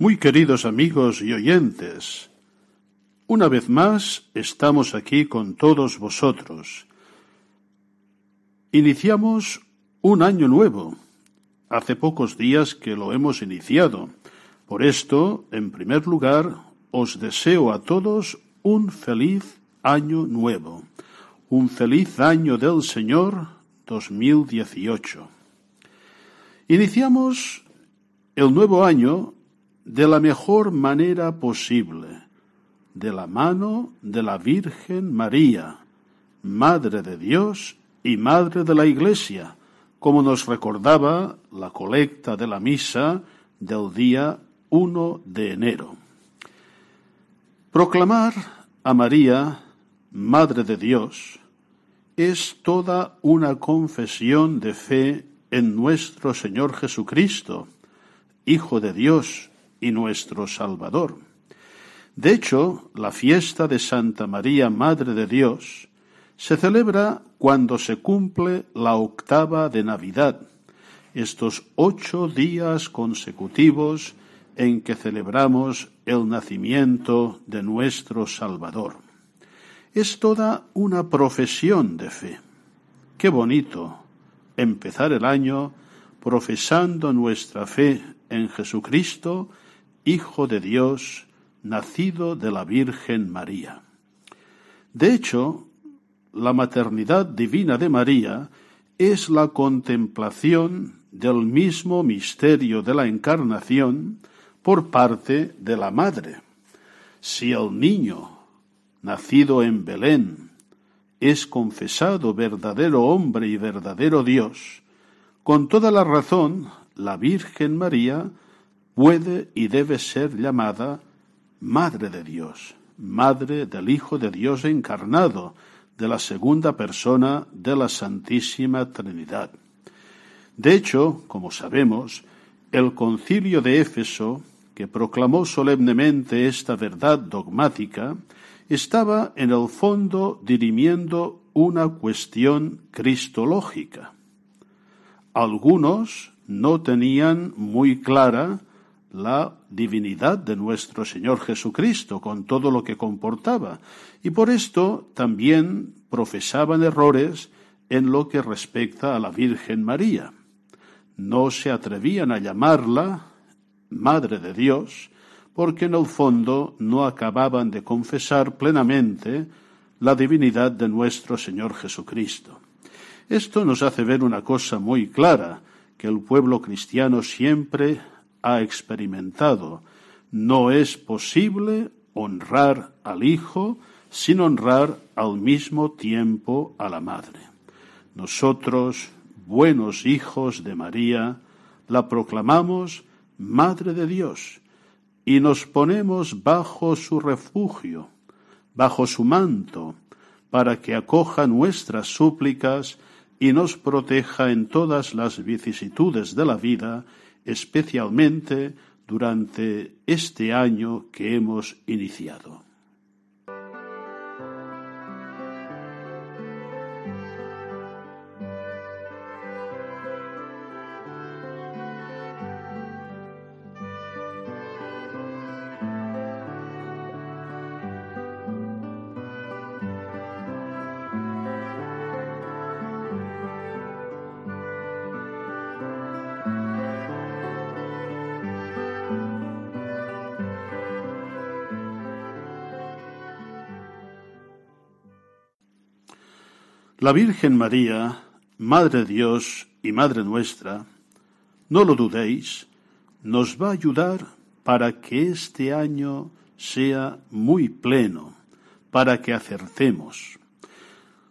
Muy queridos amigos y oyentes, una vez más estamos aquí con todos vosotros. Iniciamos un año nuevo. Hace pocos días que lo hemos iniciado. Por esto, en primer lugar, os deseo a todos un feliz año nuevo. Un feliz año del Señor 2018. Iniciamos el nuevo año de la mejor manera posible, de la mano de la Virgen María, Madre de Dios y Madre de la Iglesia, como nos recordaba la colecta de la misa del día 1 de enero. Proclamar a María, Madre de Dios, es toda una confesión de fe en nuestro Señor Jesucristo, Hijo de Dios y nuestro Salvador. De hecho, la fiesta de Santa María, Madre de Dios, se celebra cuando se cumple la octava de Navidad, estos ocho días consecutivos en que celebramos el nacimiento de nuestro Salvador. Es toda una profesión de fe. Qué bonito empezar el año profesando nuestra fe en Jesucristo, Hijo de Dios, nacido de la Virgen María. De hecho, la maternidad divina de María es la contemplación del mismo misterio de la encarnación por parte de la Madre. Si el niño, nacido en Belén, es confesado verdadero hombre y verdadero Dios, con toda la razón, la Virgen María puede y debe ser llamada Madre de Dios, Madre del Hijo de Dios encarnado, de la segunda persona de la Santísima Trinidad. De hecho, como sabemos, el concilio de Éfeso, que proclamó solemnemente esta verdad dogmática, estaba en el fondo dirimiendo una cuestión cristológica. Algunos no tenían muy clara la divinidad de nuestro Señor Jesucristo con todo lo que comportaba, y por esto también profesaban errores en lo que respecta a la Virgen María. No se atrevían a llamarla Madre de Dios, porque en el fondo no acababan de confesar plenamente la divinidad de nuestro Señor Jesucristo. Esto nos hace ver una cosa muy clara, que el pueblo cristiano siempre ha experimentado. No es posible honrar al Hijo sin honrar al mismo tiempo a la Madre. Nosotros, buenos hijos de María, la proclamamos Madre de Dios y nos ponemos bajo su refugio, bajo su manto, para que acoja nuestras súplicas y nos proteja en todas las vicisitudes de la vida, especialmente durante este año que hemos iniciado. La Virgen María, Madre de Dios y Madre nuestra, no lo dudéis, nos va a ayudar para que este año sea muy pleno, para que acertemos.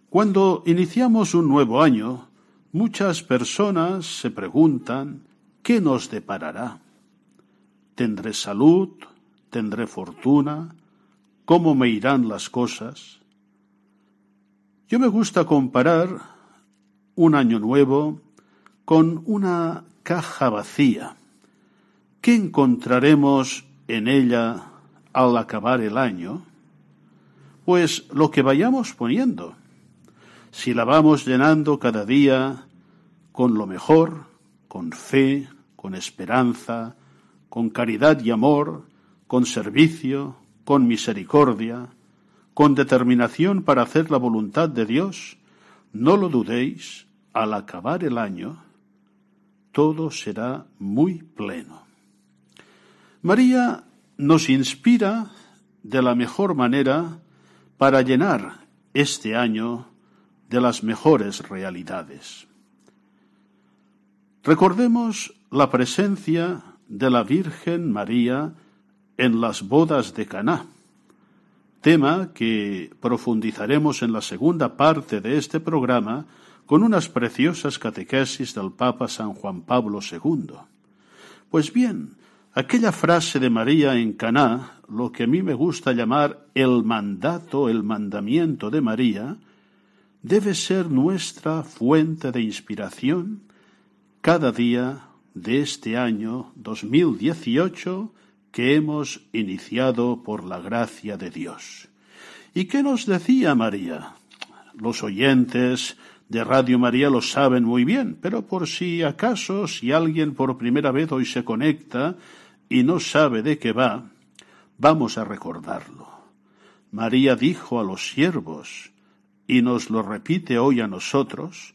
Cuando iniciamos un nuevo año, muchas personas se preguntan ¿qué nos deparará? ¿Tendré salud? ¿Tendré fortuna? ¿Cómo me irán las cosas? Yo me gusta comparar un año nuevo con una caja vacía. ¿Qué encontraremos en ella al acabar el año? Pues lo que vayamos poniendo. Si la vamos llenando cada día con lo mejor, con fe, con esperanza, con caridad y amor, con servicio, con misericordia, con determinación para hacer la voluntad de Dios, no lo dudéis, al acabar el año, todo será muy pleno. María nos inspira de la mejor manera para llenar este año de las mejores realidades. Recordemos la presencia de la Virgen María en las bodas de Caná tema que profundizaremos en la segunda parte de este programa con unas preciosas catequesis del Papa San Juan Pablo II. Pues bien, aquella frase de María en Caná, lo que a mí me gusta llamar el mandato, el mandamiento de María, debe ser nuestra fuente de inspiración cada día de este año 2018 que hemos iniciado por la gracia de Dios. ¿Y qué nos decía María? Los oyentes de Radio María lo saben muy bien, pero por si acaso, si alguien por primera vez hoy se conecta y no sabe de qué va, vamos a recordarlo. María dijo a los siervos, y nos lo repite hoy a nosotros,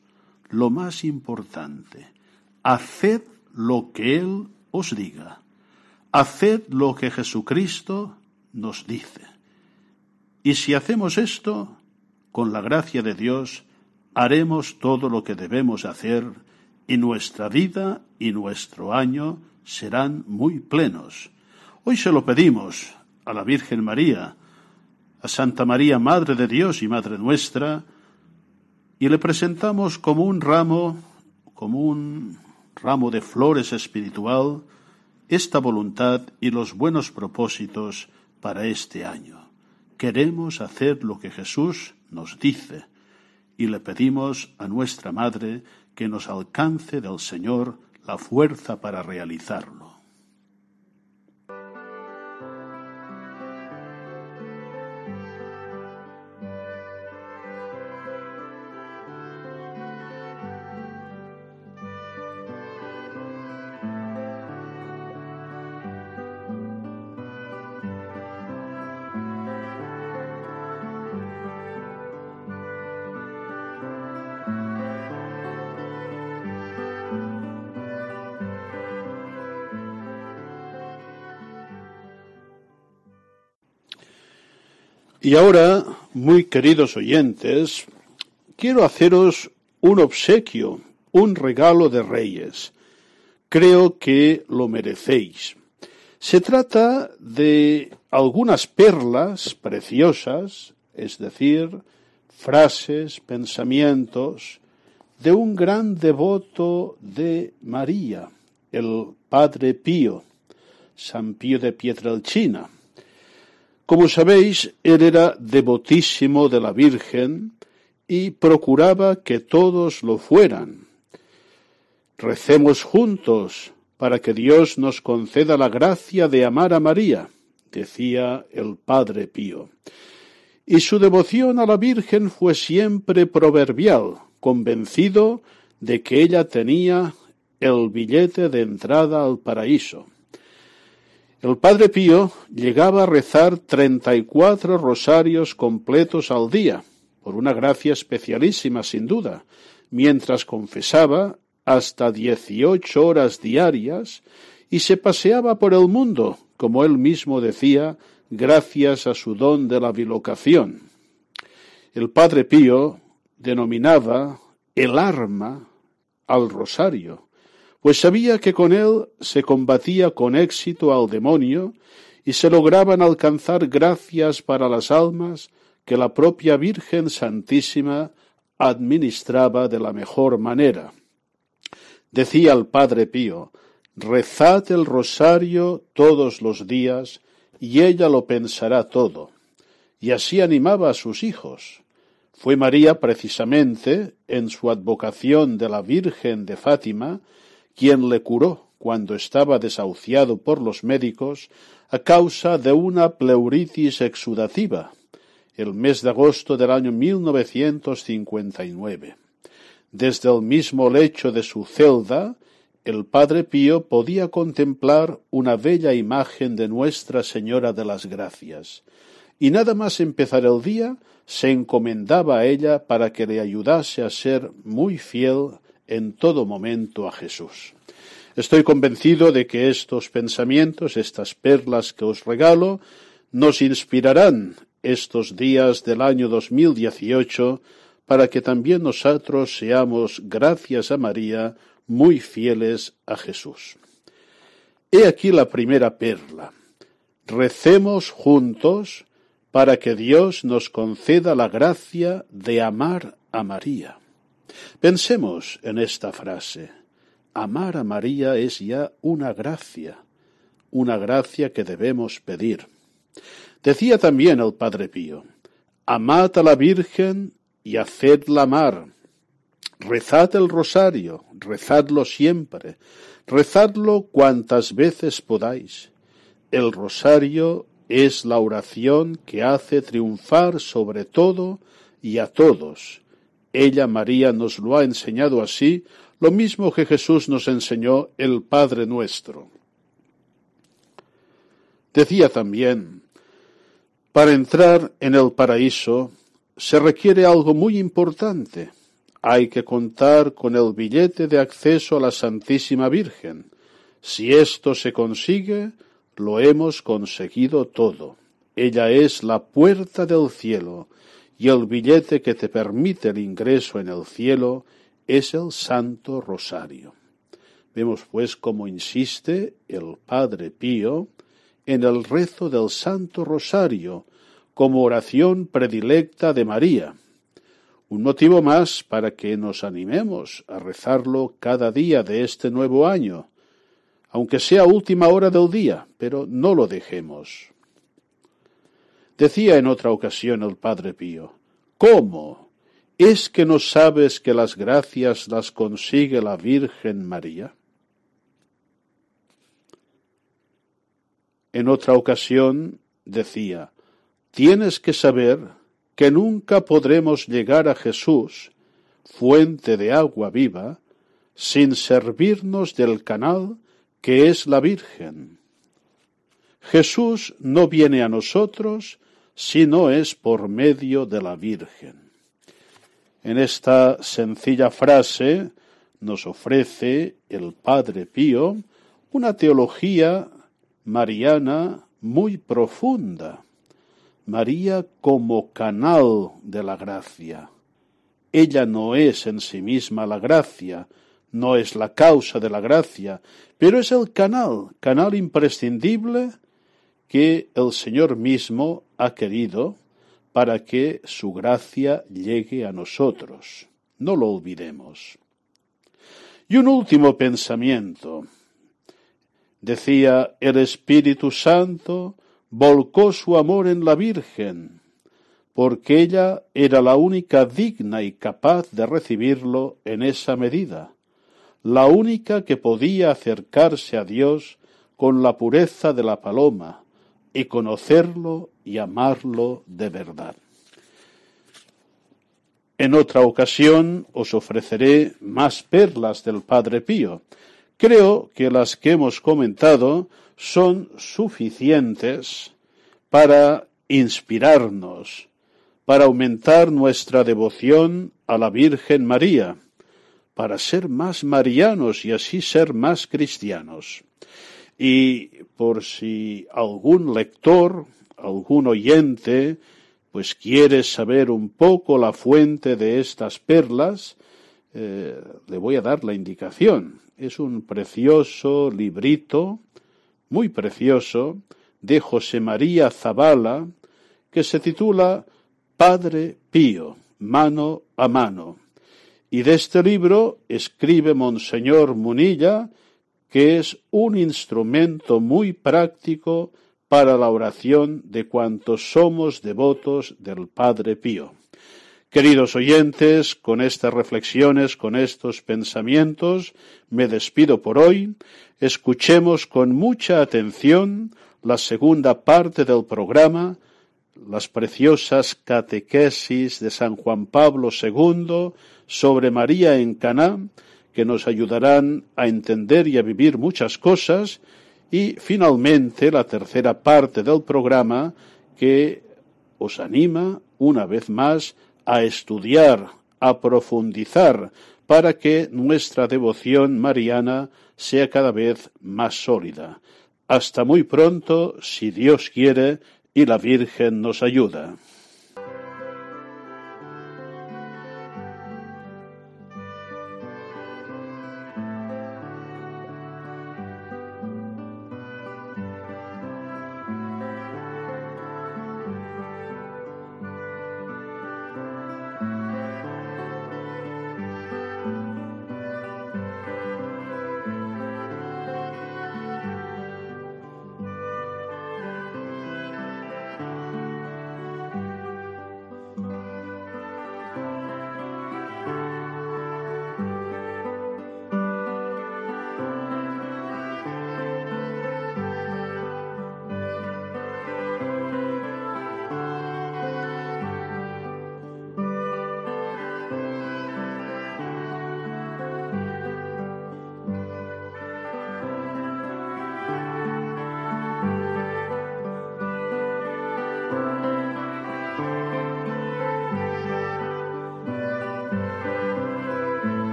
lo más importante, haced lo que Él os diga. Haced lo que Jesucristo nos dice. Y si hacemos esto, con la gracia de Dios, haremos todo lo que debemos hacer y nuestra vida y nuestro año serán muy plenos. Hoy se lo pedimos a la Virgen María, a Santa María, Madre de Dios y Madre nuestra, y le presentamos como un ramo, como un ramo de flores espiritual, esta voluntad y los buenos propósitos para este año. Queremos hacer lo que Jesús nos dice y le pedimos a nuestra Madre que nos alcance del Señor la fuerza para realizarlo. Y ahora, muy queridos oyentes, quiero haceros un obsequio, un regalo de reyes. Creo que lo merecéis. Se trata de algunas perlas preciosas, es decir, frases, pensamientos, de un gran devoto de María, el Padre Pío, San Pío de Pietrelcina. Como sabéis, él era devotísimo de la Virgen y procuraba que todos lo fueran. Recemos juntos para que Dios nos conceda la gracia de amar a María, decía el Padre Pío. Y su devoción a la Virgen fue siempre proverbial, convencido de que ella tenía el billete de entrada al paraíso. El Padre Pío llegaba a rezar treinta y cuatro rosarios completos al día, por una gracia especialísima sin duda, mientras confesaba hasta dieciocho horas diarias y se paseaba por el mundo, como él mismo decía, gracias a su don de la bilocación. El Padre Pío denominaba el arma al rosario, pues sabía que con él se combatía con éxito al demonio y se lograban alcanzar gracias para las almas que la propia Virgen Santísima administraba de la mejor manera. Decía el Padre Pío, rezad el rosario todos los días y ella lo pensará todo. Y así animaba a sus hijos. Fue María precisamente, en su advocación de la Virgen de Fátima, quien le curó cuando estaba desahuciado por los médicos a causa de una pleuritis exudativa, el mes de agosto del año 1959. Desde el mismo lecho de su celda, el Padre Pío podía contemplar una bella imagen de Nuestra Señora de las Gracias, y nada más empezar el día se encomendaba a ella para que le ayudase a ser muy fiel en todo momento a Jesús. Estoy convencido de que estos pensamientos, estas perlas que os regalo, nos inspirarán estos días del año 2018 para que también nosotros seamos, gracias a María, muy fieles a Jesús. He aquí la primera perla. Recemos juntos para que Dios nos conceda la gracia de amar a María. Pensemos en esta frase. Amar a María es ya una gracia, una gracia que debemos pedir. Decía también el Padre Pío, amad a la Virgen y hacedla amar. Rezad el rosario, rezadlo siempre, rezadlo cuantas veces podáis. El rosario es la oración que hace triunfar sobre todo y a todos. Ella, María, nos lo ha enseñado así, lo mismo que Jesús nos enseñó el Padre nuestro. Decía también, para entrar en el paraíso se requiere algo muy importante, hay que contar con el billete de acceso a la Santísima Virgen. Si esto se consigue, lo hemos conseguido todo. Ella es la puerta del cielo y el billete que te permite el ingreso en el cielo es el Santo Rosario. Vemos pues cómo insiste el Padre Pío en el rezo del Santo Rosario como oración predilecta de María un motivo más para que nos animemos a rezarlo cada día de este nuevo año, aunque sea última hora del día, pero no lo dejemos. Decía en otra ocasión el Padre Pío, ¿cómo? ¿Es que no sabes que las gracias las consigue la Virgen María? En otra ocasión decía, tienes que saber que nunca podremos llegar a Jesús, fuente de agua viva, sin servirnos del canal que es la Virgen. Jesús no viene a nosotros si no es por medio de la Virgen. En esta sencilla frase nos ofrece el Padre Pío una teología mariana muy profunda María como canal de la gracia. Ella no es en sí misma la gracia, no es la causa de la gracia, pero es el canal, canal imprescindible que el Señor mismo ha querido para que su gracia llegue a nosotros. No lo olvidemos. Y un último pensamiento. Decía el Espíritu Santo volcó su amor en la Virgen, porque ella era la única digna y capaz de recibirlo en esa medida, la única que podía acercarse a Dios con la pureza de la paloma y conocerlo y amarlo de verdad. En otra ocasión os ofreceré más perlas del Padre Pío. Creo que las que hemos comentado son suficientes para inspirarnos, para aumentar nuestra devoción a la Virgen María, para ser más marianos y así ser más cristianos. Y por si algún lector, algún oyente, pues quiere saber un poco la fuente de estas perlas, eh, le voy a dar la indicación. Es un precioso librito, muy precioso, de José María Zabala, que se titula Padre Pío, mano a mano. Y de este libro escribe Monseñor Munilla, que es un instrumento muy práctico para la oración de cuantos somos devotos del Padre Pío. Queridos oyentes, con estas reflexiones, con estos pensamientos, me despido por hoy. Escuchemos con mucha atención la segunda parte del programa, las preciosas catequesis de San Juan Pablo II sobre María en Caná, que nos ayudarán a entender y a vivir muchas cosas, y finalmente la tercera parte del programa que os anima una vez más a estudiar, a profundizar, para que nuestra devoción mariana sea cada vez más sólida. Hasta muy pronto, si Dios quiere y la Virgen nos ayuda.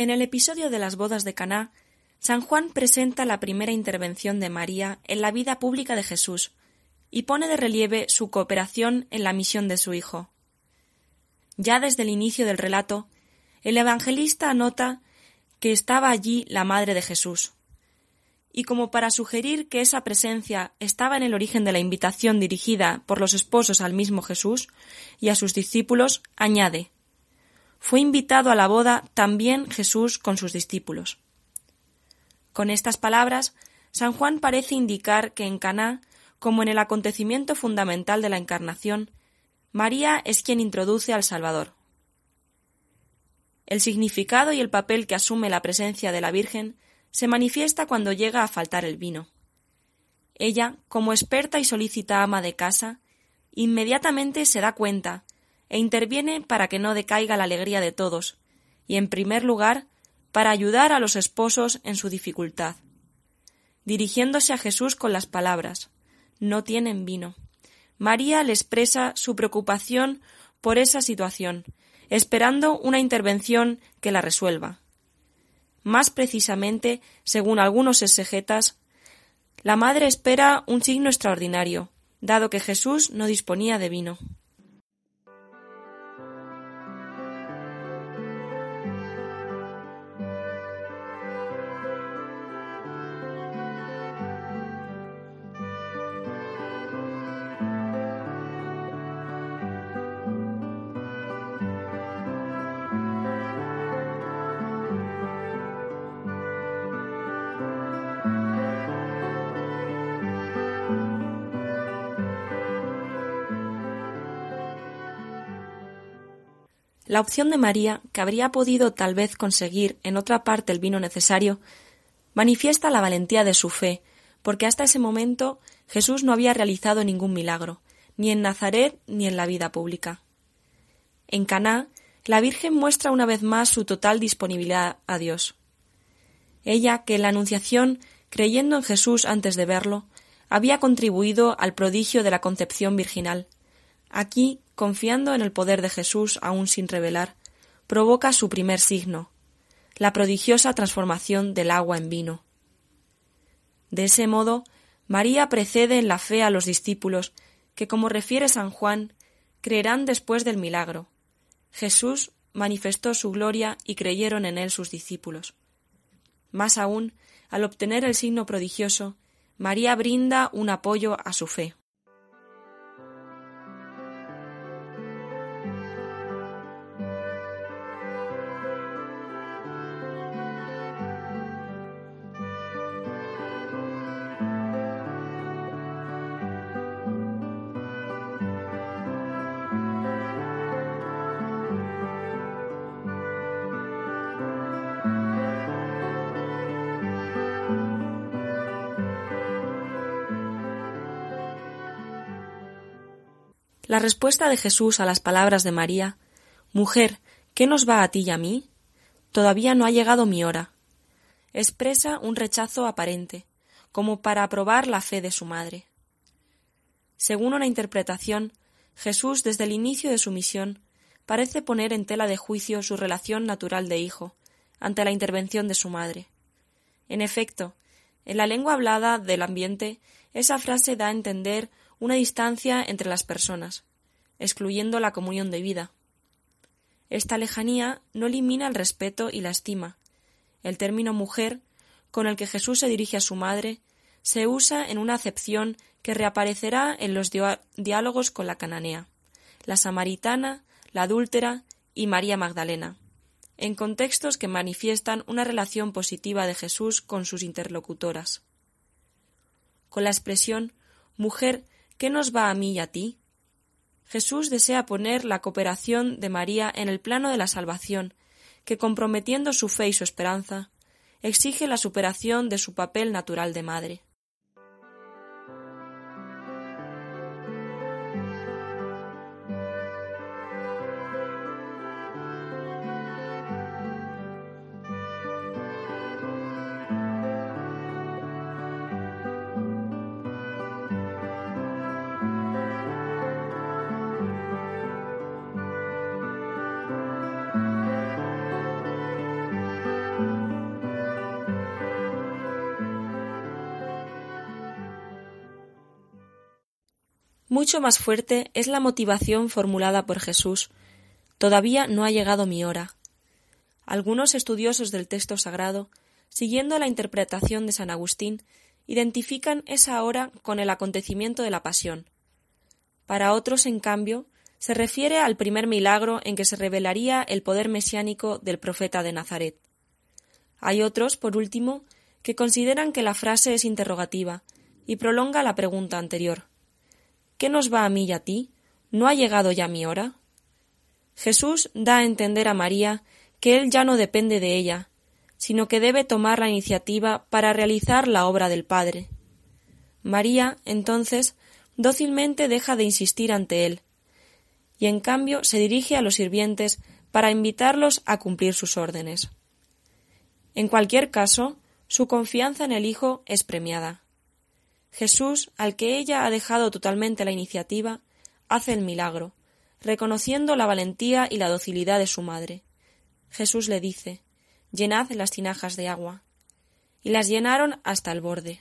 En el episodio de las bodas de Caná, San Juan presenta la primera intervención de María en la vida pública de Jesús y pone de relieve su cooperación en la misión de su hijo. Ya desde el inicio del relato, el evangelista anota que estaba allí la madre de Jesús. Y como para sugerir que esa presencia estaba en el origen de la invitación dirigida por los esposos al mismo Jesús y a sus discípulos, añade fue invitado a la boda también Jesús con sus discípulos. Con estas palabras, San Juan parece indicar que en Caná, como en el acontecimiento fundamental de la encarnación, María es quien introduce al Salvador. El significado y el papel que asume la presencia de la Virgen se manifiesta cuando llega a faltar el vino. Ella, como experta y solícita ama de casa, inmediatamente se da cuenta e interviene para que no decaiga la alegría de todos, y en primer lugar, para ayudar a los esposos en su dificultad. Dirigiéndose a Jesús con las palabras No tienen vino. María le expresa su preocupación por esa situación, esperando una intervención que la resuelva. Más precisamente, según algunos exegetas, la madre espera un signo extraordinario, dado que Jesús no disponía de vino. La opción de María, que habría podido tal vez conseguir en otra parte el vino necesario, manifiesta la valentía de su fe, porque hasta ese momento Jesús no había realizado ningún milagro, ni en Nazaret ni en la vida pública. En Caná, la Virgen muestra una vez más su total disponibilidad a Dios. Ella, que en la Anunciación, creyendo en Jesús antes de verlo, había contribuido al prodigio de la concepción virginal, Aquí, confiando en el poder de Jesús aún sin revelar, provoca su primer signo, la prodigiosa transformación del agua en vino. De ese modo, María precede en la fe a los discípulos, que, como refiere San Juan, creerán después del milagro. Jesús manifestó su gloria y creyeron en él sus discípulos. Más aún, al obtener el signo prodigioso, María brinda un apoyo a su fe. La respuesta de Jesús a las palabras de María Mujer, ¿qué nos va a ti y a mí? Todavía no ha llegado mi hora. expresa un rechazo aparente, como para aprobar la fe de su madre. Según una interpretación, Jesús, desde el inicio de su misión, parece poner en tela de juicio su relación natural de hijo, ante la intervención de su madre. En efecto, en la lengua hablada del ambiente, esa frase da a entender una distancia entre las personas, excluyendo la comunión de vida. Esta lejanía no elimina el respeto y la estima. El término mujer, con el que Jesús se dirige a su madre, se usa en una acepción que reaparecerá en los diálogos con la cananea, la samaritana, la adúltera y María Magdalena, en contextos que manifiestan una relación positiva de Jesús con sus interlocutoras. Con la expresión mujer ¿qué nos va a mí y a ti? Jesús desea poner la cooperación de María en el plano de la salvación, que comprometiendo su fe y su esperanza, exige la superación de su papel natural de madre. Mucho más fuerte es la motivación formulada por Jesús. Todavía no ha llegado mi hora. Algunos estudiosos del texto sagrado, siguiendo la interpretación de San Agustín, identifican esa hora con el acontecimiento de la pasión. Para otros, en cambio, se refiere al primer milagro en que se revelaría el poder mesiánico del profeta de Nazaret. Hay otros, por último, que consideran que la frase es interrogativa y prolonga la pregunta anterior. ¿Qué nos va a mí y a ti? ¿No ha llegado ya mi hora? Jesús da a entender a María que Él ya no depende de ella, sino que debe tomar la iniciativa para realizar la obra del Padre. María, entonces, dócilmente deja de insistir ante Él, y en cambio se dirige a los sirvientes para invitarlos a cumplir sus órdenes. En cualquier caso, su confianza en el Hijo es premiada. Jesús, al que ella ha dejado totalmente la iniciativa, hace el milagro, reconociendo la valentía y la docilidad de su madre. Jesús le dice Llenad las tinajas de agua. Y las llenaron hasta el borde.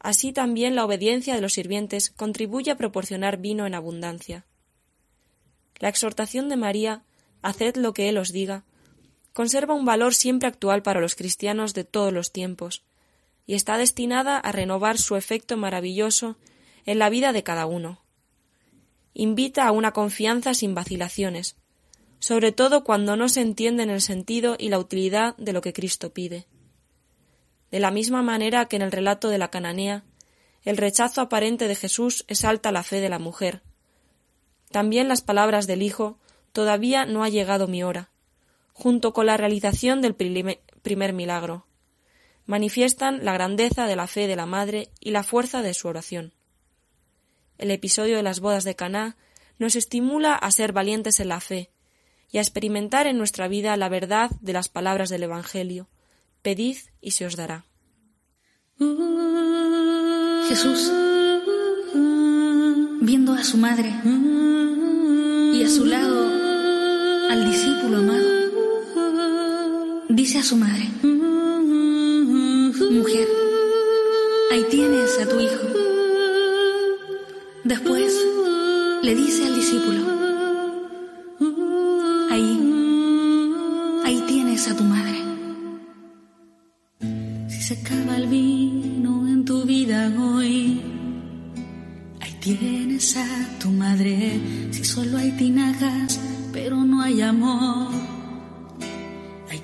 Así también la obediencia de los sirvientes contribuye a proporcionar vino en abundancia. La exhortación de María, haced lo que Él os diga, conserva un valor siempre actual para los cristianos de todos los tiempos, y está destinada a renovar su efecto maravilloso en la vida de cada uno. Invita a una confianza sin vacilaciones, sobre todo cuando no se entienden el sentido y la utilidad de lo que Cristo pide. De la misma manera que en el relato de la cananea, el rechazo aparente de Jesús exalta la fe de la mujer. También las palabras del Hijo todavía no ha llegado mi hora, junto con la realización del primer milagro manifiestan la grandeza de la fe de la madre y la fuerza de su oración. El episodio de las bodas de Caná nos estimula a ser valientes en la fe y a experimentar en nuestra vida la verdad de las palabras del Evangelio. Pedid y se os dará. Jesús, viendo a su madre y a su lado al discípulo amado, dice a su madre, ahí tienes a tu hijo. Después le dice al discípulo, ahí, ahí tienes a tu madre. Si se acaba el vino en tu vida hoy, ahí tienes a tu madre. Si solo hay tinajas, pero no hay amor.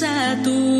tienes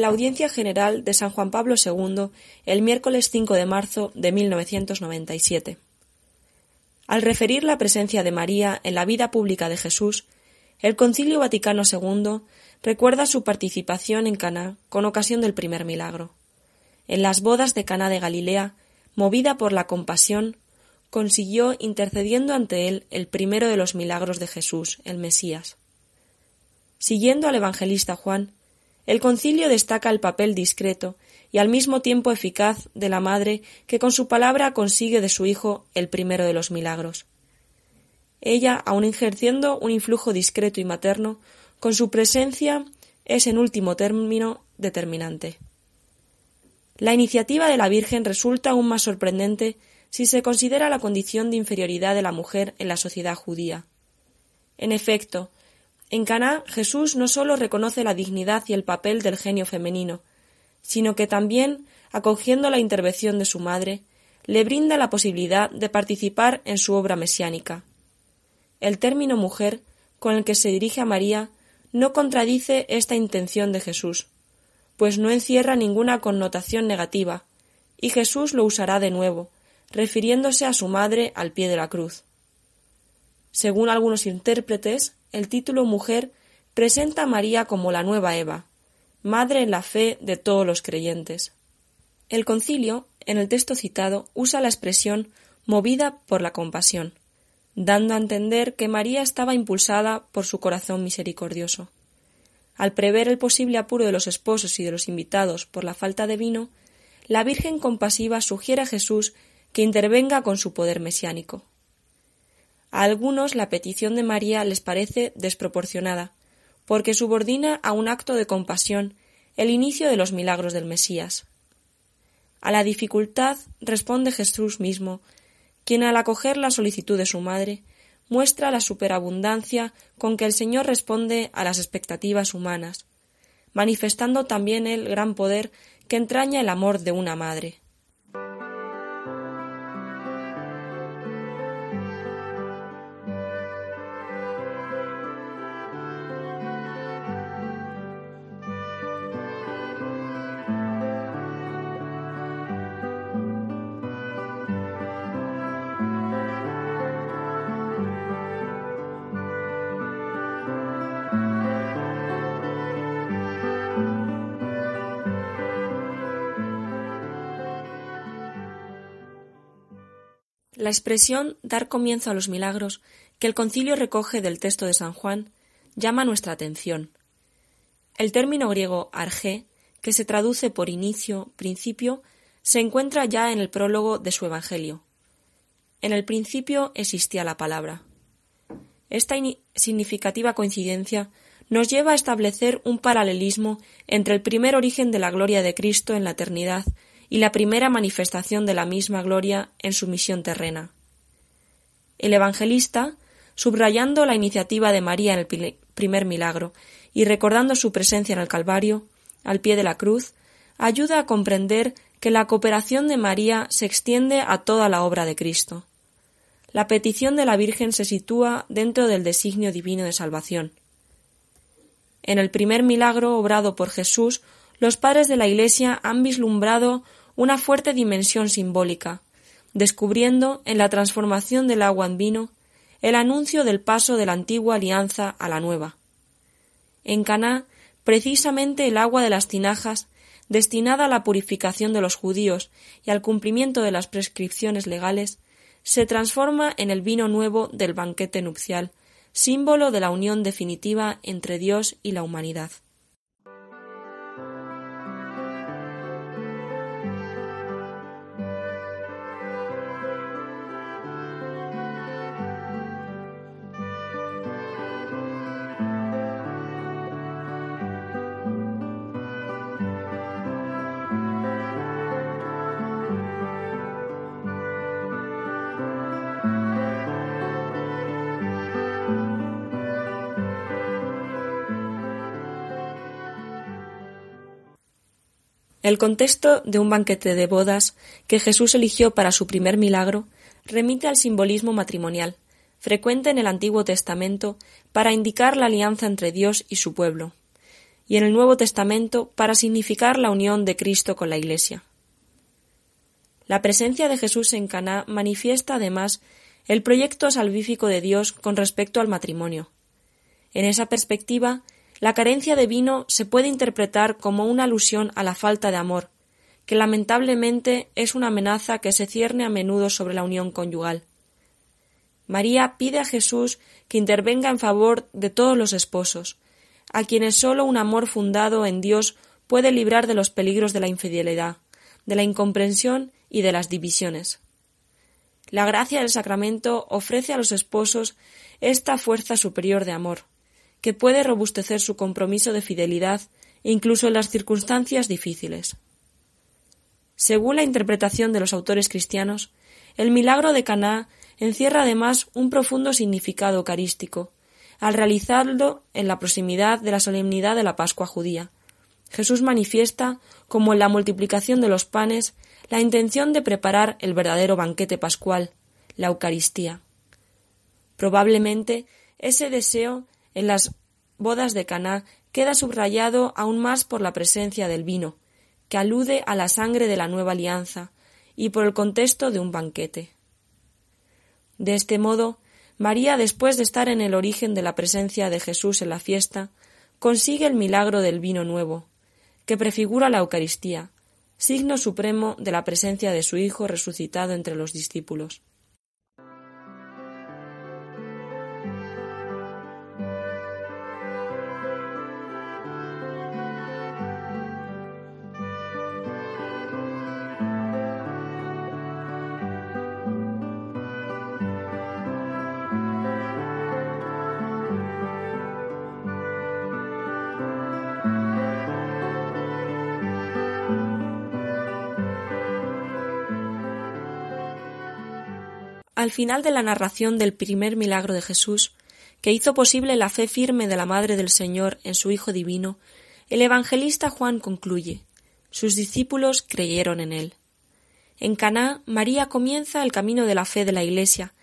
La Audiencia General de San Juan Pablo II el miércoles 5 de marzo de 1997. Al referir la presencia de María en la vida pública de Jesús, el Concilio Vaticano II recuerda su participación en Caná con ocasión del primer milagro. En las bodas de Caná de Galilea, movida por la compasión, consiguió intercediendo ante él el primero de los milagros de Jesús, el Mesías. Siguiendo al evangelista Juan, el concilio destaca el papel discreto y al mismo tiempo eficaz de la madre que con su palabra consigue de su hijo el primero de los milagros. Ella, aun ejerciendo un influjo discreto y materno, con su presencia es en último término determinante. La iniciativa de la Virgen resulta aún más sorprendente si se considera la condición de inferioridad de la mujer en la sociedad judía. En efecto, en Caná, Jesús no sólo reconoce la dignidad y el papel del genio femenino, sino que también, acogiendo la intervención de su madre, le brinda la posibilidad de participar en su obra mesiánica. El término mujer, con el que se dirige a María, no contradice esta intención de Jesús, pues no encierra ninguna connotación negativa, y Jesús lo usará de nuevo, refiriéndose a su madre al pie de la cruz. Según algunos intérpretes, el título mujer presenta a María como la nueva Eva, madre en la fe de todos los creyentes. El concilio, en el texto citado, usa la expresión movida por la compasión, dando a entender que María estaba impulsada por su corazón misericordioso. Al prever el posible apuro de los esposos y de los invitados por la falta de vino, la Virgen compasiva sugiere a Jesús que intervenga con su poder mesiánico. A algunos la petición de María les parece desproporcionada, porque subordina a un acto de compasión el inicio de los milagros del Mesías. A la dificultad responde Jesús mismo, quien al acoger la solicitud de su madre muestra la superabundancia con que el Señor responde a las expectativas humanas, manifestando también el gran poder que entraña el amor de una madre. La expresión dar comienzo a los milagros que el concilio recoge del texto de San Juan llama nuestra atención. El término griego arge, que se traduce por inicio, principio, se encuentra ya en el prólogo de su Evangelio. En el principio existía la palabra. Esta significativa coincidencia nos lleva a establecer un paralelismo entre el primer origen de la gloria de Cristo en la eternidad y la primera manifestación de la misma gloria en su misión terrena. El evangelista, subrayando la iniciativa de María en el primer milagro y recordando su presencia en el Calvario, al pie de la cruz, ayuda a comprender que la cooperación de María se extiende a toda la obra de Cristo. La petición de la Virgen se sitúa dentro del designio divino de salvación. En el primer milagro obrado por Jesús, los padres de la Iglesia han vislumbrado una fuerte dimensión simbólica, descubriendo en la transformación del agua en vino el anuncio del paso de la antigua alianza a la nueva. En Caná, precisamente el agua de las tinajas, destinada a la purificación de los judíos y al cumplimiento de las prescripciones legales, se transforma en el vino nuevo del banquete nupcial, símbolo de la unión definitiva entre Dios y la humanidad. El contexto de un banquete de bodas que Jesús eligió para su primer milagro remite al simbolismo matrimonial, frecuente en el Antiguo Testamento para indicar la alianza entre Dios y su pueblo, y en el Nuevo Testamento para significar la unión de Cristo con la Iglesia. La presencia de Jesús en Caná manifiesta además el proyecto salvífico de Dios con respecto al matrimonio. En esa perspectiva, la carencia de vino se puede interpretar como una alusión a la falta de amor, que lamentablemente es una amenaza que se cierne a menudo sobre la unión conyugal. María pide a Jesús que intervenga en favor de todos los esposos, a quienes sólo un amor fundado en Dios puede librar de los peligros de la infidelidad, de la incomprensión y de las divisiones. La gracia del sacramento ofrece a los esposos esta fuerza superior de amor, que puede robustecer su compromiso de fidelidad incluso en las circunstancias difíciles. Según la interpretación de los autores cristianos, el milagro de Caná encierra además un profundo significado eucarístico, al realizarlo en la proximidad de la solemnidad de la Pascua judía. Jesús manifiesta, como en la multiplicación de los panes, la intención de preparar el verdadero banquete pascual, la Eucaristía. Probablemente ese deseo en las bodas de Caná queda subrayado aún más por la presencia del vino, que alude a la sangre de la nueva alianza, y por el contexto de un banquete. De este modo, María, después de estar en el origen de la presencia de Jesús en la fiesta, consigue el milagro del vino nuevo, que prefigura la Eucaristía, signo supremo de la presencia de su Hijo resucitado entre los discípulos. Al final de la narración del primer milagro de Jesús, que hizo posible la fe firme de la Madre del Señor en su Hijo Divino, el evangelista Juan concluye sus discípulos creyeron en él. En Caná, María comienza el camino de la fe de la Iglesia,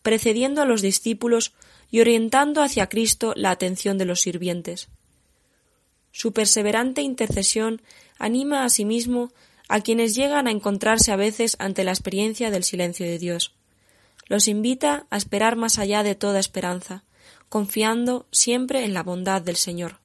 precediendo a los discípulos y orientando hacia Cristo la atención de los sirvientes. Su perseverante intercesión anima a sí mismo a quienes llegan a encontrarse a veces ante la experiencia del silencio de Dios. Los invita a esperar más allá de toda esperanza, confiando siempre en la bondad del Señor.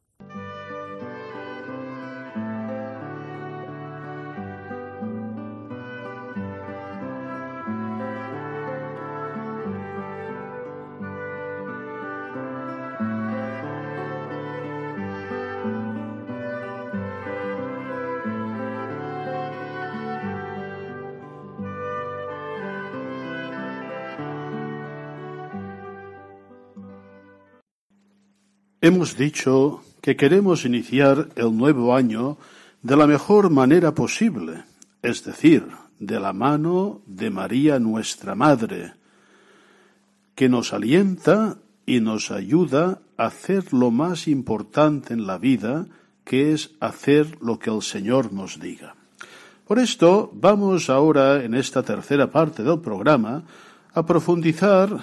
Hemos dicho que queremos iniciar el nuevo año de la mejor manera posible, es decir, de la mano de María nuestra Madre, que nos alienta y nos ayuda a hacer lo más importante en la vida, que es hacer lo que el Señor nos diga. Por esto vamos ahora, en esta tercera parte del programa, a profundizar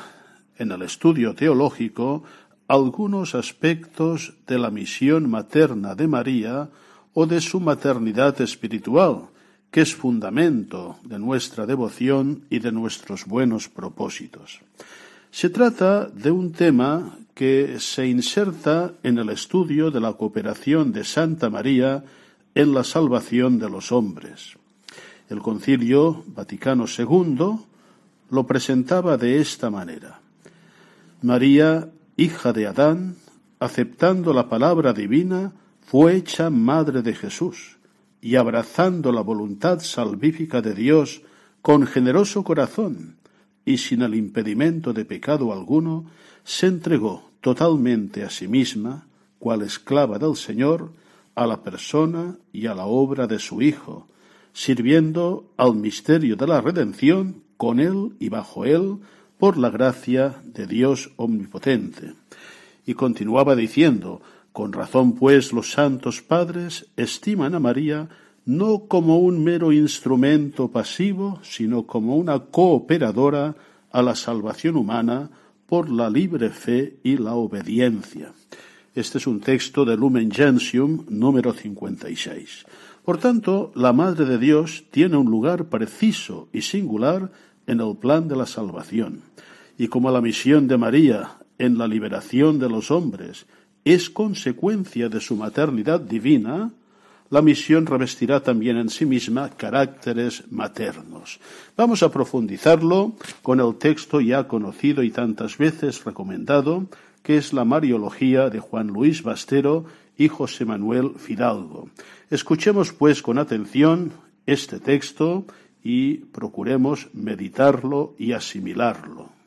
en el estudio teológico algunos aspectos de la misión materna de María o de su maternidad espiritual, que es fundamento de nuestra devoción y de nuestros buenos propósitos. Se trata de un tema que se inserta en el estudio de la cooperación de Santa María en la salvación de los hombres. El Concilio Vaticano II lo presentaba de esta manera. María hija de Adán, aceptando la palabra divina, fue hecha madre de Jesús, y abrazando la voluntad salvífica de Dios con generoso corazón y sin el impedimento de pecado alguno, se entregó totalmente a sí misma, cual esclava del Señor, a la persona y a la obra de su Hijo, sirviendo al misterio de la redención con él y bajo él, por la gracia de Dios omnipotente. Y continuaba diciendo, con razón pues los santos padres estiman a María no como un mero instrumento pasivo, sino como una cooperadora a la salvación humana por la libre fe y la obediencia. Este es un texto de Lumen Gentium número 56. Por tanto, la Madre de Dios tiene un lugar preciso y singular en el plan de la salvación. Y como la misión de María en la liberación de los hombres es consecuencia de su maternidad divina, la misión revestirá también en sí misma caracteres maternos. Vamos a profundizarlo con el texto ya conocido y tantas veces recomendado, que es la Mariología de Juan Luis Bastero y José Manuel Fidalgo. Escuchemos, pues, con atención este texto y procuremos meditarlo y asimilarlo.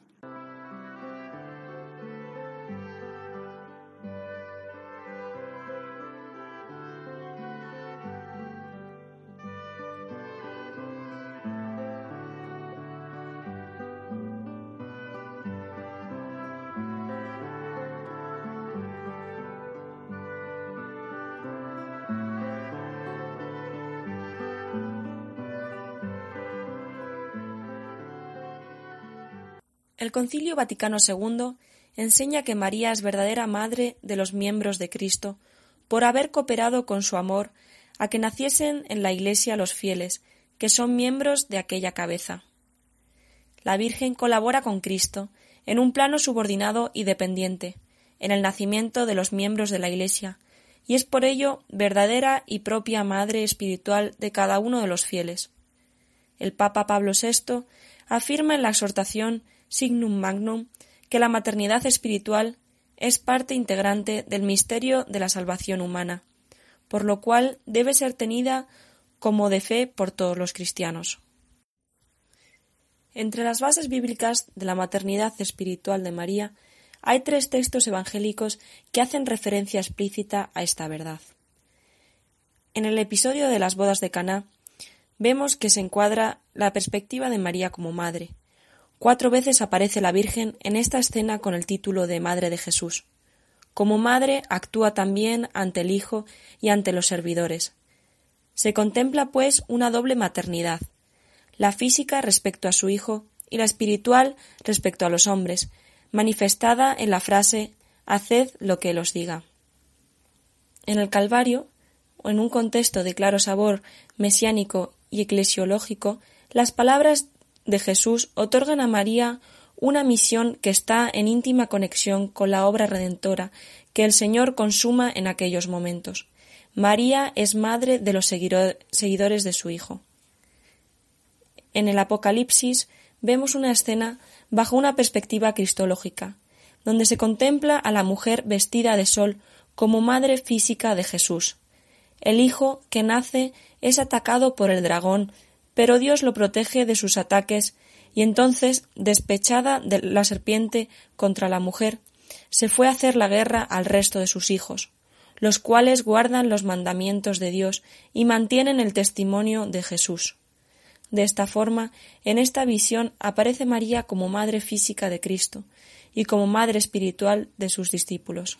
El Concilio Vaticano II enseña que María es verdadera madre de los miembros de Cristo por haber cooperado con su amor a que naciesen en la Iglesia los fieles, que son miembros de aquella cabeza. La Virgen colabora con Cristo en un plano subordinado y dependiente, en el nacimiento de los miembros de la Iglesia, y es por ello verdadera y propia madre espiritual de cada uno de los fieles. El Papa Pablo VI afirma en la exhortación signum magnum que la maternidad espiritual es parte integrante del misterio de la salvación humana, por lo cual debe ser tenida como de fe por todos los cristianos. Entre las bases bíblicas de la maternidad espiritual de María hay tres textos evangélicos que hacen referencia explícita a esta verdad. En el episodio de las bodas de Caná vemos que se encuadra la perspectiva de María como madre, Cuatro veces aparece la Virgen en esta escena con el título de Madre de Jesús. Como madre actúa también ante el Hijo y ante los servidores. Se contempla, pues, una doble maternidad, la física respecto a su Hijo y la espiritual respecto a los hombres, manifestada en la frase Haced lo que Él os diga. En el Calvario, o en un contexto de claro sabor mesiánico y eclesiológico, las palabras de Jesús otorgan a María una misión que está en íntima conexión con la obra redentora que el Señor consuma en aquellos momentos. María es madre de los seguidores de su Hijo. En el Apocalipsis vemos una escena bajo una perspectiva cristológica, donde se contempla a la mujer vestida de sol como madre física de Jesús. El Hijo que nace es atacado por el dragón, pero Dios lo protege de sus ataques y entonces, despechada de la serpiente contra la mujer, se fue a hacer la guerra al resto de sus hijos, los cuales guardan los mandamientos de Dios y mantienen el testimonio de Jesús. De esta forma, en esta visión aparece María como madre física de Cristo y como madre espiritual de sus discípulos.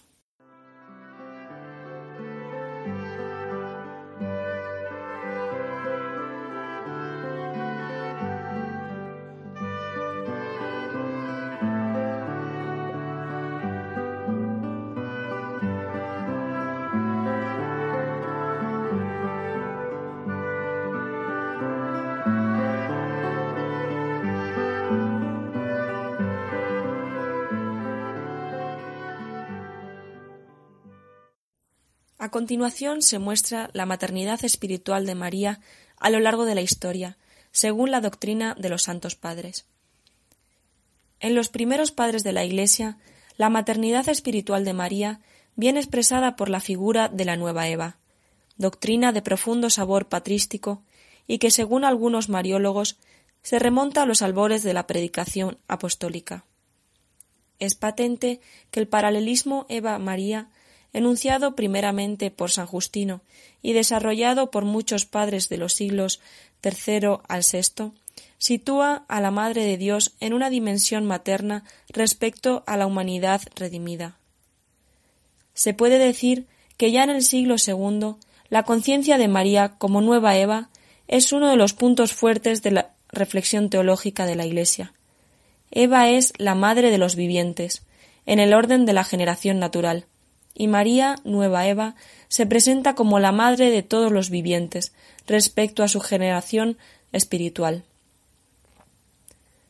A continuación se muestra la maternidad espiritual de María a lo largo de la historia, según la doctrina de los santos padres. En los primeros padres de la Iglesia, la maternidad espiritual de María viene expresada por la figura de la nueva Eva, doctrina de profundo sabor patrístico y que, según algunos mariólogos, se remonta a los albores de la predicación apostólica. Es patente que el paralelismo Eva-María enunciado primeramente por San Justino y desarrollado por muchos padres de los siglos III al VI, sitúa a la Madre de Dios en una dimensión materna respecto a la humanidad redimida. Se puede decir que ya en el siglo II la conciencia de María como nueva Eva es uno de los puntos fuertes de la reflexión teológica de la Iglesia. Eva es la madre de los vivientes, en el orden de la generación natural, y María, nueva Eva, se presenta como la madre de todos los vivientes respecto a su generación espiritual.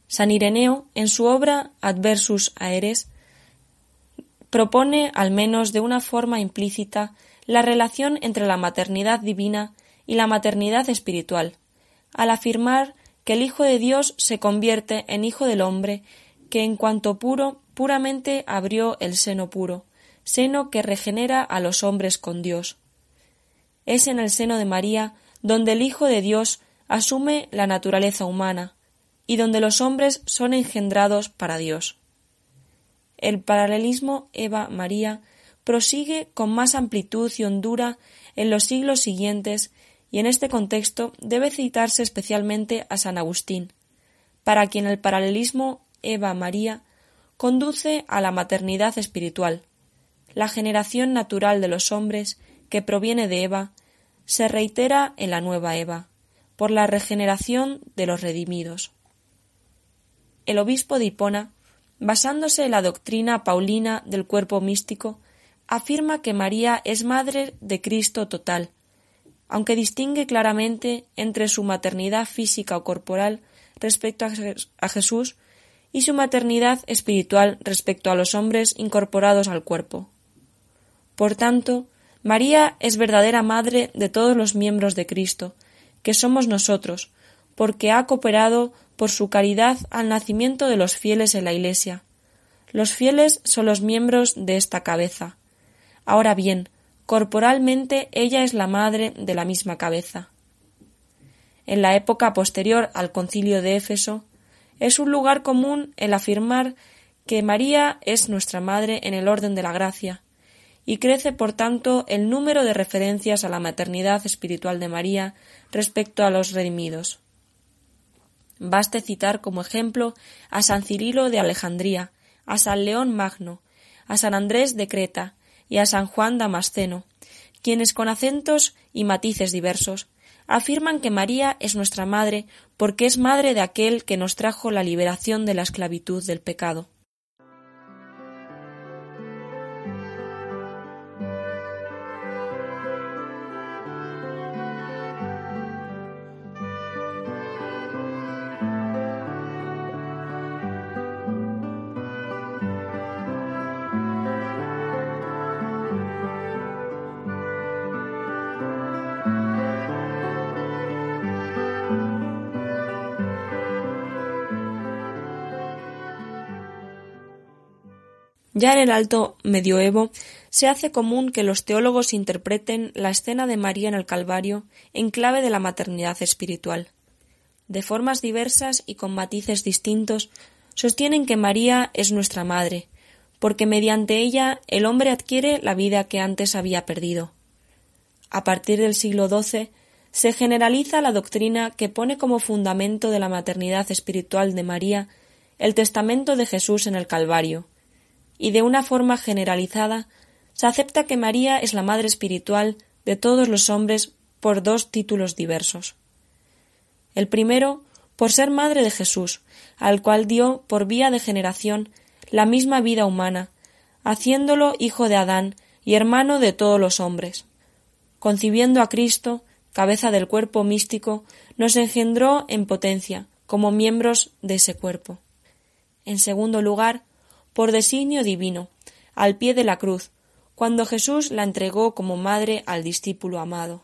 San Ireneo, en su obra Adversus Aeres, propone, al menos de una forma implícita, la relación entre la maternidad divina y la maternidad espiritual, al afirmar que el Hijo de Dios se convierte en Hijo del hombre, que en cuanto puro, puramente abrió el seno puro, seno que regenera a los hombres con Dios. Es en el seno de María donde el Hijo de Dios asume la naturaleza humana y donde los hombres son engendrados para Dios. El paralelismo Eva-María prosigue con más amplitud y hondura en los siglos siguientes y en este contexto debe citarse especialmente a San Agustín, para quien el paralelismo Eva-María conduce a la maternidad espiritual, la generación natural de los hombres, que proviene de Eva, se reitera en la nueva Eva, por la regeneración de los redimidos. El obispo de Hipona, basándose en la doctrina paulina del cuerpo místico, afirma que María es madre de Cristo total, aunque distingue claramente entre su maternidad física o corporal respecto a Jesús y su maternidad espiritual respecto a los hombres incorporados al cuerpo. Por tanto, María es verdadera madre de todos los miembros de Cristo, que somos nosotros, porque ha cooperado por su caridad al nacimiento de los fieles en la Iglesia. Los fieles son los miembros de esta cabeza. Ahora bien, corporalmente ella es la madre de la misma cabeza. En la época posterior al concilio de Éfeso, es un lugar común el afirmar que María es nuestra madre en el orden de la gracia, y crece por tanto el número de referencias a la maternidad espiritual de María respecto a los redimidos. Baste citar como ejemplo a San Cirilo de Alejandría, a San León Magno, a San Andrés de Creta y a San Juan Damasceno, quienes con acentos y matices diversos afirman que María es nuestra madre porque es madre de aquel que nos trajo la liberación de la esclavitud del pecado. Ya en el alto medioevo se hace común que los teólogos interpreten la escena de María en el Calvario en clave de la maternidad espiritual. De formas diversas y con matices distintos, sostienen que María es nuestra madre, porque mediante ella el hombre adquiere la vida que antes había perdido. A partir del siglo XII se generaliza la doctrina que pone como fundamento de la maternidad espiritual de María el testamento de Jesús en el Calvario, y de una forma generalizada se acepta que María es la madre espiritual de todos los hombres por dos títulos diversos. El primero, por ser madre de Jesús, al cual dio, por vía de generación, la misma vida humana, haciéndolo hijo de Adán y hermano de todos los hombres. Concibiendo a Cristo, cabeza del cuerpo místico, nos engendró en potencia, como miembros de ese cuerpo. En segundo lugar, por designio divino, al pie de la cruz, cuando Jesús la entregó como madre al discípulo amado.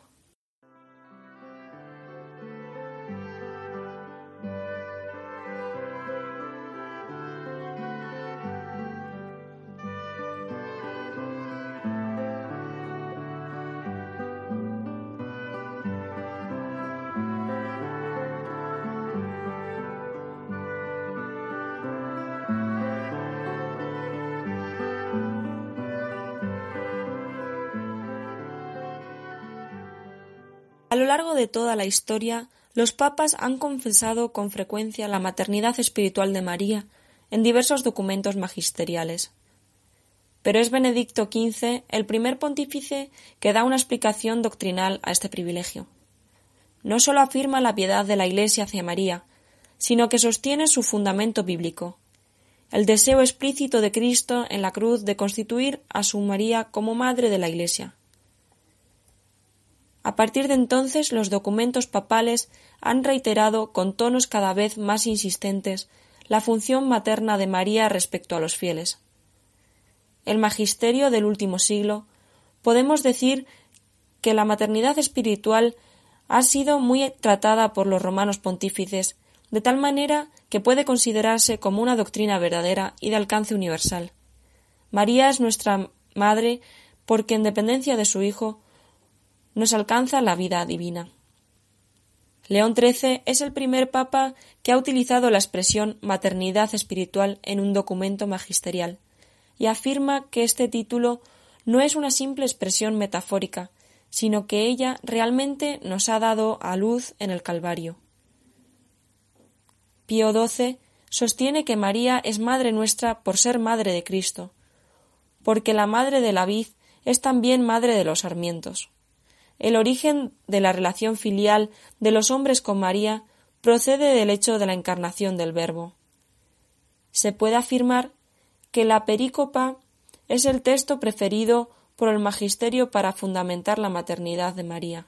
Lo largo de toda la historia, los papas han confesado con frecuencia la maternidad espiritual de María en diversos documentos magisteriales. Pero es Benedicto XV el primer pontífice que da una explicación doctrinal a este privilegio. No sólo afirma la piedad de la Iglesia hacia María, sino que sostiene su fundamento bíblico, el deseo explícito de Cristo en la cruz de constituir a su María como madre de la Iglesia. A partir de entonces los documentos papales han reiterado con tonos cada vez más insistentes la función materna de María respecto a los fieles. El magisterio del último siglo podemos decir que la maternidad espiritual ha sido muy tratada por los romanos pontífices, de tal manera que puede considerarse como una doctrina verdadera y de alcance universal. María es nuestra madre porque en dependencia de su Hijo nos alcanza la vida divina. León XIII es el primer papa que ha utilizado la expresión maternidad espiritual en un documento magisterial y afirma que este título no es una simple expresión metafórica, sino que ella realmente nos ha dado a luz en el Calvario. Pío XII sostiene que María es madre nuestra por ser madre de Cristo, porque la madre de la vid es también madre de los sarmientos. El origen de la relación filial de los hombres con María procede del hecho de la encarnación del Verbo. Se puede afirmar que la perícopa es el texto preferido por el magisterio para fundamentar la maternidad de María.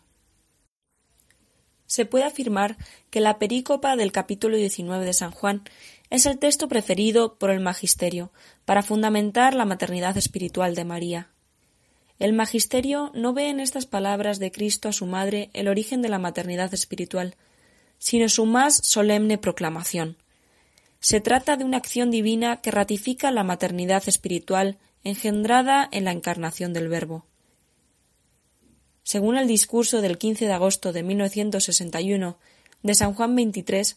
Se puede afirmar que la perícopa del capítulo 19 de San Juan es el texto preferido por el magisterio para fundamentar la maternidad espiritual de María. El magisterio no ve en estas palabras de Cristo a su madre el origen de la maternidad espiritual, sino su más solemne proclamación. Se trata de una acción divina que ratifica la maternidad espiritual engendrada en la encarnación del Verbo. Según el discurso del 15 de agosto de 1961 de San Juan XXIII,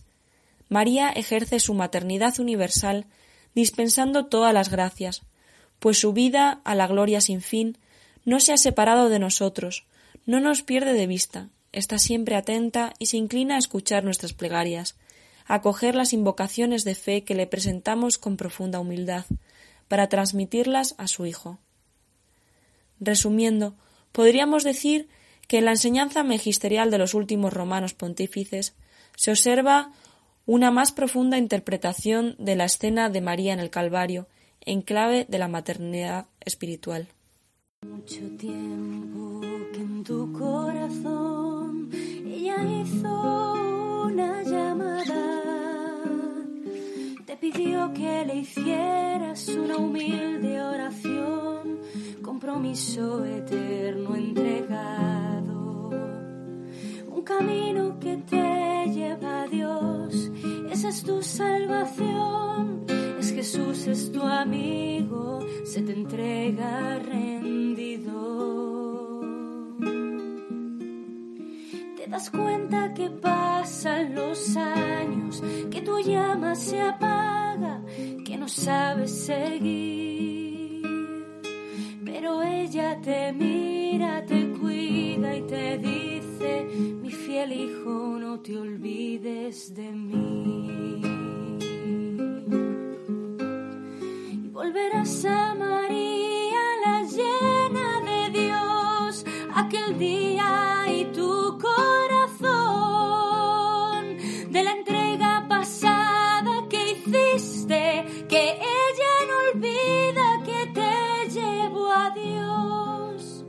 María ejerce su maternidad universal dispensando todas las gracias, pues su vida a la gloria sin fin no se ha separado de nosotros, no nos pierde de vista, está siempre atenta y se inclina a escuchar nuestras plegarias, acoger las invocaciones de fe que le presentamos con profunda humildad, para transmitirlas a su Hijo. Resumiendo, podríamos decir que en la enseñanza magisterial de los últimos romanos pontífices se observa una más profunda interpretación de la escena de María en el Calvario en clave de la maternidad espiritual. Mucho tiempo que en tu corazón ella hizo una llamada, te pidió que le hicieras una humilde oración, compromiso eterno entregado, un camino que te lleva a Dios, esa es tu salvación Jesús es tu amigo, se te entrega rendido. Te das cuenta que pasan los años, que tu llama se apaga, que no sabes seguir. Pero ella te mira, te cuida y te dice, mi fiel hijo, no te olvides de mí. Volverás a María, la llena de Dios, aquel día y tu corazón de la entrega pasada que hiciste, que ella no olvida que te llevó a Dios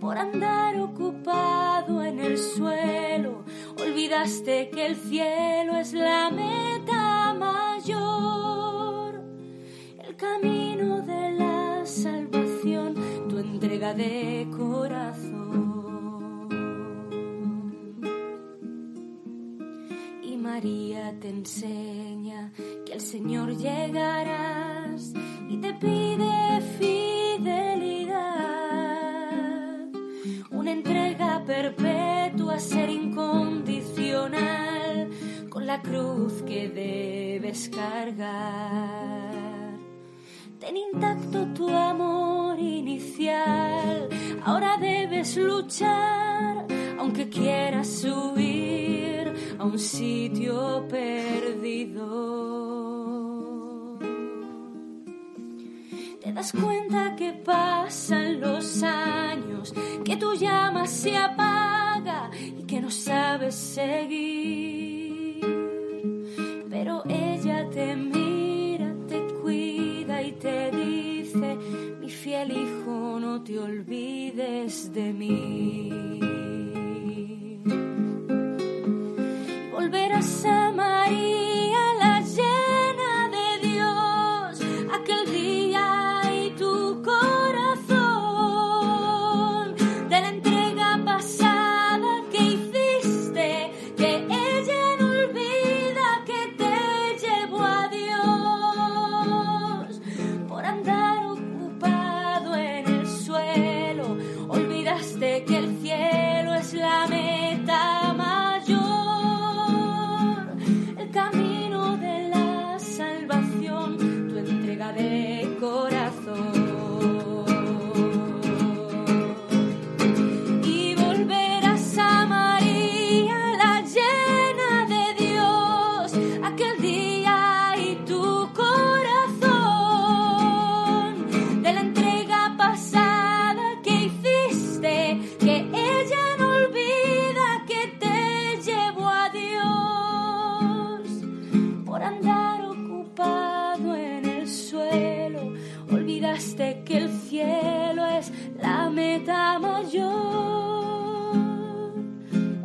por andar ocupado en el suelo. Olvidaste que el cielo es la meta mayor camino de la salvación, tu entrega de corazón. Y María te enseña que al Señor llegarás y te pide fidelidad, una entrega perpetua, ser incondicional con la cruz que debes cargar. Intacto tu amor inicial, ahora debes luchar, aunque quieras subir a un sitio perdido. Te das cuenta que pasan los años, que tu llama se apaga y que no sabes seguir, fiel hijo, no te olvides de mí. Volverás a María, Que el cielo es la meta mayor,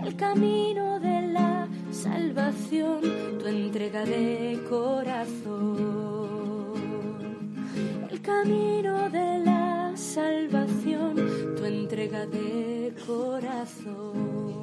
el camino de la salvación, tu entrega de corazón. El camino de la salvación, tu entrega de corazón.